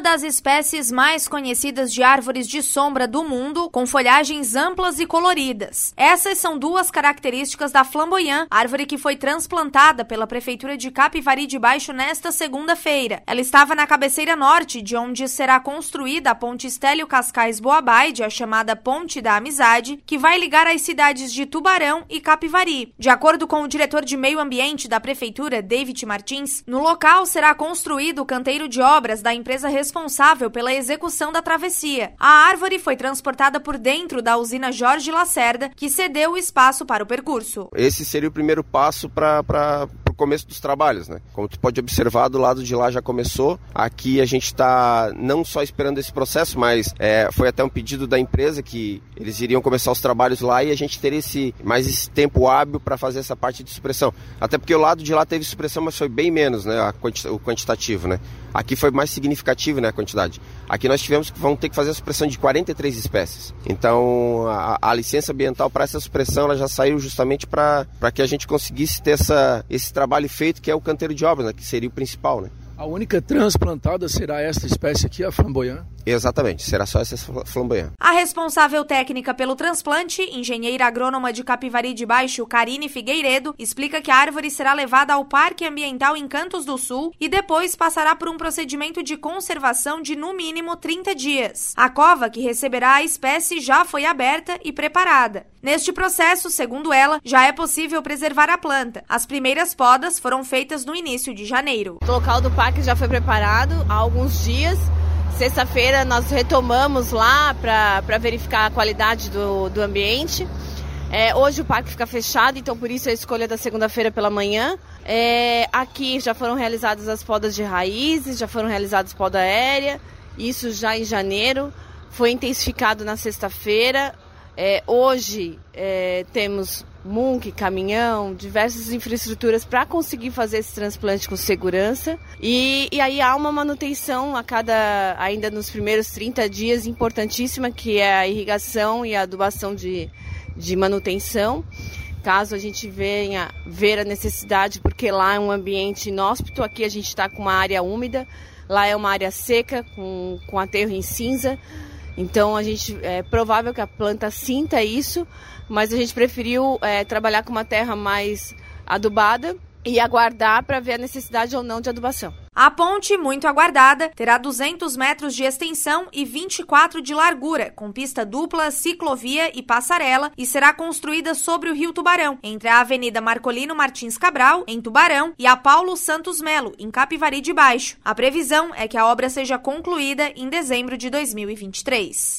das espécies mais conhecidas de árvores de sombra do mundo, com folhagens amplas e coloridas. Essas são duas características da flamboyant, árvore que foi transplantada pela Prefeitura de Capivari de Baixo nesta segunda-feira. Ela estava na cabeceira norte, de onde será construída a ponte Estélio Cascais Boabaide, a chamada Ponte da Amizade, que vai ligar as cidades de Tubarão e Capivari. De acordo com o diretor de Meio Ambiente da Prefeitura, David Martins, no local será construído o canteiro de obras da empresa responsável pela execução da travessia. A árvore foi transportada por dentro da usina Jorge Lacerda, que cedeu o espaço para o percurso. Esse seria o primeiro passo para começo dos trabalhos, né? Como tu pode observar, do lado de lá já começou. Aqui a gente está não só esperando esse processo, mas é, foi até um pedido da empresa que eles iriam começar os trabalhos lá e a gente teria esse, mais esse tempo hábil para fazer essa parte de supressão. Até porque o lado de lá teve supressão, mas foi bem menos, né? Quanti o quantitativo, né? Aqui foi mais significativo, né? A quantidade. Aqui nós tivemos que vão ter que fazer a supressão de 43 espécies. Então a, a licença ambiental para essa supressão ela já saiu justamente para que a gente conseguisse ter essa, esse trabalho trabalho feito que é o canteiro de obras, né, que seria o principal, né? A única transplantada será esta espécie aqui, a flamboyant? Exatamente, será só essa flamboyant. A responsável técnica pelo transplante, engenheira agrônoma de Capivari de Baixo, Karine Figueiredo, explica que a árvore será levada ao Parque Ambiental em Cantos do Sul e depois passará por um procedimento de conservação de no mínimo 30 dias. A cova que receberá a espécie já foi aberta e preparada. Neste processo, segundo ela, já é possível preservar a planta. As primeiras podas foram feitas no início de janeiro. O local do parque já foi preparado há alguns dias. Sexta-feira nós retomamos lá para verificar a qualidade do, do ambiente. É, hoje o parque fica fechado, então por isso a escolha da segunda-feira pela manhã. É, aqui já foram realizadas as podas de raízes, já foram realizadas poda aérea, isso já em janeiro. Foi intensificado na sexta-feira. É, hoje é, temos MUNC, caminhão, diversas infraestruturas para conseguir fazer esse transplante com segurança. E, e aí há uma manutenção a cada, ainda nos primeiros 30 dias, importantíssima, que é a irrigação e a adubação de, de manutenção. Caso a gente venha ver a necessidade, porque lá é um ambiente inóspito, aqui a gente está com uma área úmida, lá é uma área seca, com, com aterro em cinza. Então a gente é provável que a planta sinta isso, mas a gente preferiu é, trabalhar com uma terra mais adubada e aguardar para ver a necessidade ou não de adubação. A ponte, muito aguardada, terá 200 metros de extensão e 24 de largura, com pista dupla, ciclovia e passarela, e será construída sobre o Rio Tubarão, entre a Avenida Marcolino Martins Cabral, em Tubarão, e a Paulo Santos Melo, em Capivari de Baixo. A previsão é que a obra seja concluída em dezembro de 2023.